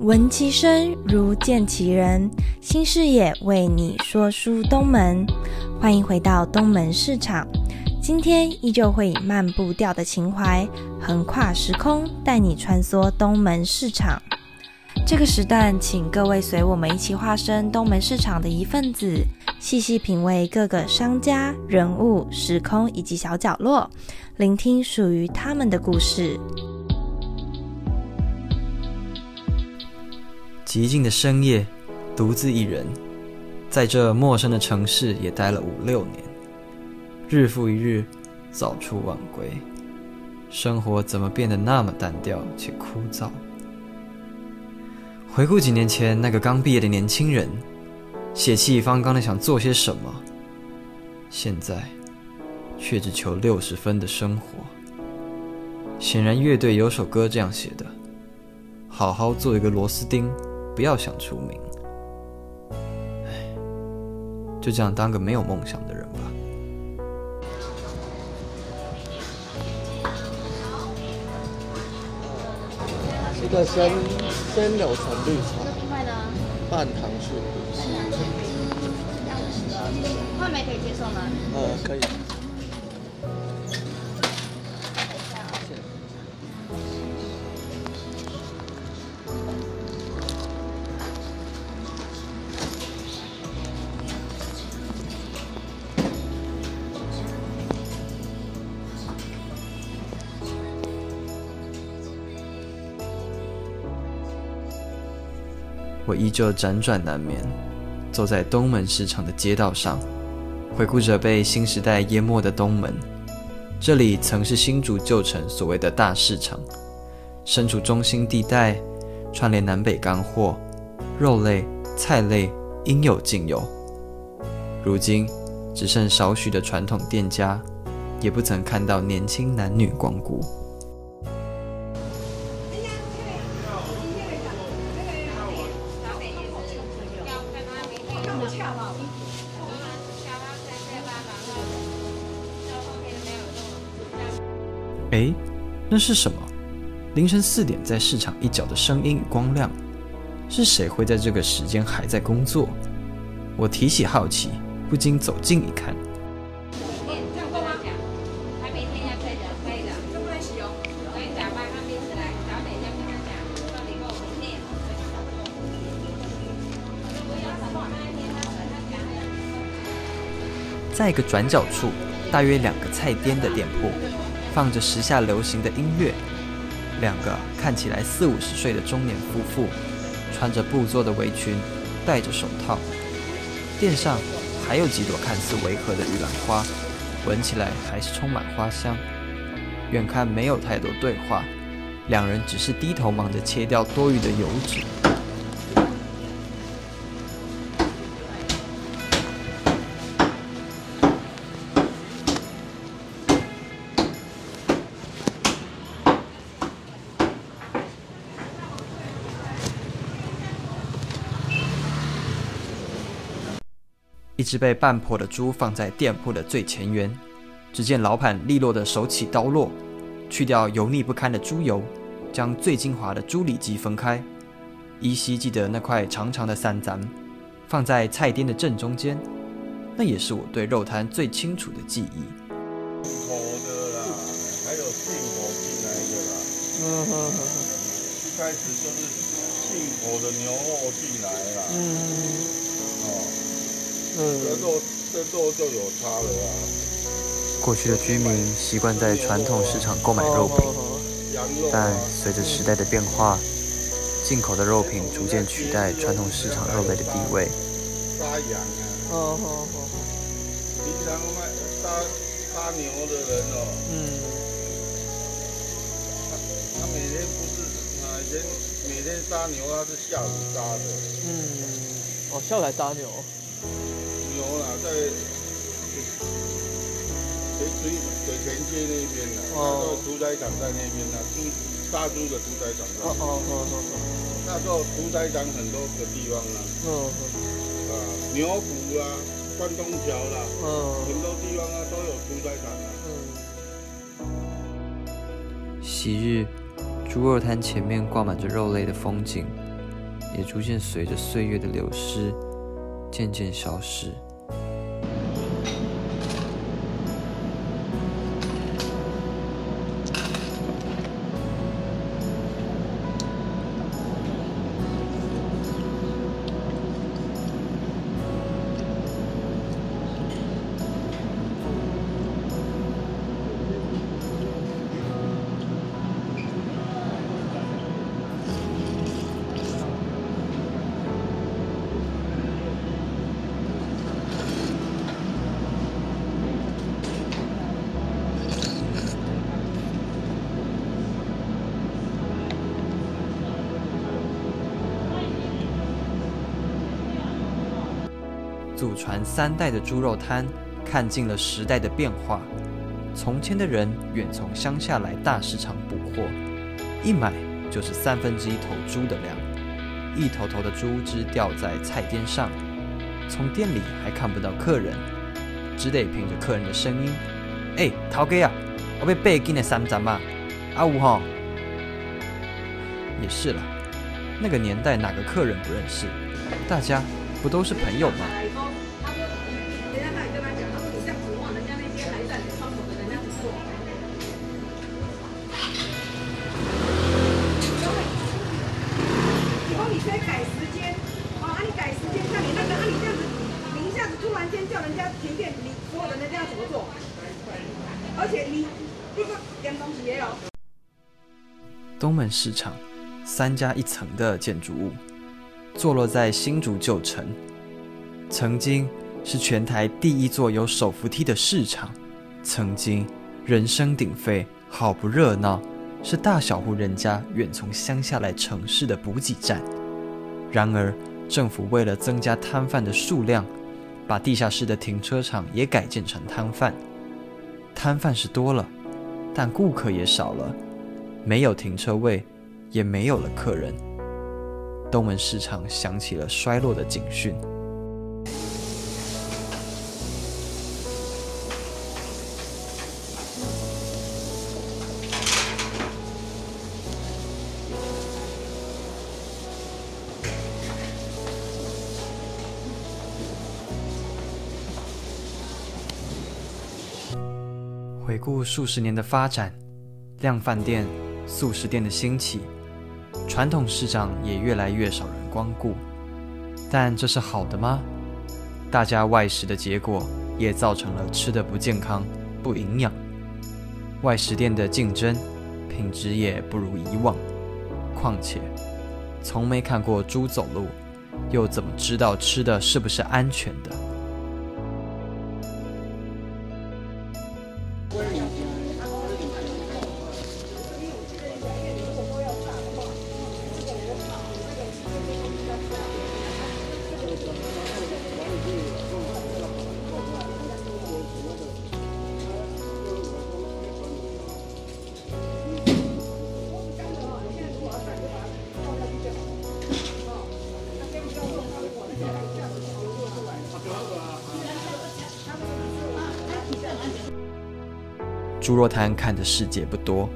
闻其声如见其人，新视野为你说书东门，欢迎回到东门市场。今天依旧会以慢步调的情怀，横跨时空，带你穿梭东门市场。这个时段，请各位随我们一起化身东门市场的一份子，细细品味各个商家、人物、时空以及小角落，聆听属于他们的故事。寂静的深夜，独自一人，在这陌生的城市也待了五六年，日复一日，早出晚归，生活怎么变得那么单调且枯燥？回顾几年前那个刚毕业的年轻人，血气方刚的想做些什么，现在却只求六十分的生活。显然，乐队有首歌这样写的：“好好做一个螺丝钉，不要想出名。”唉，就这样当个没有梦想的人吧。一个鲜鲜柳橙绿茶，半糖醋。话梅可以接受吗？呃，可以。我依旧辗转难眠，走在东门市场的街道上，回顾着被新时代淹没的东门。这里曾是新竹旧城所谓的大市场，身处中心地带，串联南北干货，肉类、菜类应有尽有。如今只剩少许的传统店家，也不曾看到年轻男女光顾。哎，那是什么？凌晨四点在市场一角的声音与光亮，是谁会在这个时间还在工作？我提起好奇，不禁走近一看。在一个转角处，大约两个菜店的店铺。放着时下流行的音乐，两个看起来四五十岁的中年夫妇，穿着布做的围裙，戴着手套。店上还有几朵看似违和的玉兰花，闻起来还是充满花香。远看没有太多对话，两人只是低头忙着切掉多余的油脂。一只被半破的猪放在店铺的最前缘，只见老板利落的手起刀落，去掉油腻不堪的猪油，将最精华的猪里脊分开，依稀记得那块长长的三盏，放在菜店的正中间，那也是我对肉摊最清楚的记忆。进口的啦，还有进口进来的啦。嗯哼哼哼，一开始就是进口的牛肉进来啦。嗯，哦。这肉这肉就有差了啊！过去的居民习惯在传统市场购买肉品，但随着时代的变化，进口的肉品逐渐取代传统市场肉类的地位。杀羊啊！哦哦哦！平常卖杀杀牛的人哦，嗯，他他每天不是啊，以前每天杀牛他是下午杀的。嗯，哦，下午来杀牛。在水水水田街那边啦，那个屠宰场在那边啦，猪杀猪的屠宰场在。哦哦哦哦。那时候屠宰场很多个地方啦。嗯嗯。啊，牛埔啦，关东桥啦，嗯，很多地方啊都有屠宰场啊。嗯。昔日猪肉摊前面挂满着肉类的风景，也逐渐随着岁月的流失，渐渐消失。祖传三代的猪肉摊，看尽了时代的变化。从前的人远从乡下来大市场补货，一买就是三分之一头猪的量，一头头的猪只吊在菜颠上。从店里还看不到客人，只得凭着客人的声音：“哎，陶哥啊，我被背进的三盏嘛，阿五哈。”也是了，那个年代哪个客人不认识？大家不都是朋友吗？东门市场，三家一层的建筑物，坐落在新竹旧城，曾经是全台第一座有手扶梯的市场，曾经人声鼎沸，好不热闹，是大小户人家远从乡下来城市的补给站。然而，政府为了增加摊贩的数量，把地下室的停车场也改建成摊贩。摊贩是多了，但顾客也少了。没有停车位，也没有了客人。东门市场响起了衰落的警讯。回顾数十年的发展，量饭店。素食店的兴起，传统市场也越来越少人光顾，但这是好的吗？大家外食的结果也造成了吃的不健康、不营养。外食店的竞争品质也不如以往。况且，从没看过猪走路，又怎么知道吃的是不是安全的？猪肉摊看的世界不多，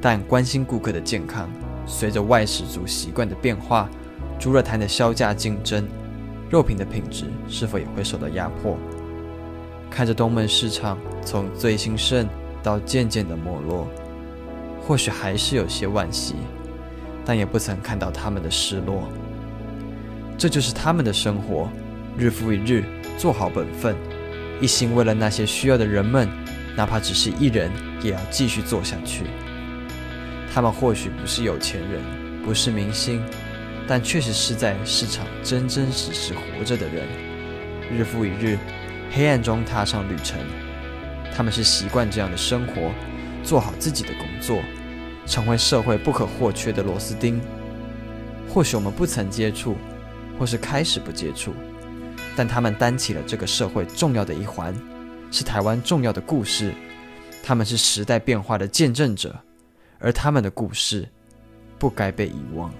但关心顾客的健康。随着外食族习惯的变化，猪肉摊的销价竞争，肉品的品质是否也会受到压迫？看着东门市场从最兴盛到渐渐的没落，或许还是有些惋惜，但也不曾看到他们的失落。这就是他们的生活，日复一日做好本分，一心为了那些需要的人们。哪怕只是一人，也要继续做下去。他们或许不是有钱人，不是明星，但确实是在市场真真实实活着的人。日复一日，黑暗中踏上旅程。他们是习惯这样的生活，做好自己的工作，成为社会不可或缺的螺丝钉。或许我们不曾接触，或是开始不接触，但他们担起了这个社会重要的一环。是台湾重要的故事，他们是时代变化的见证者，而他们的故事不该被遗忘。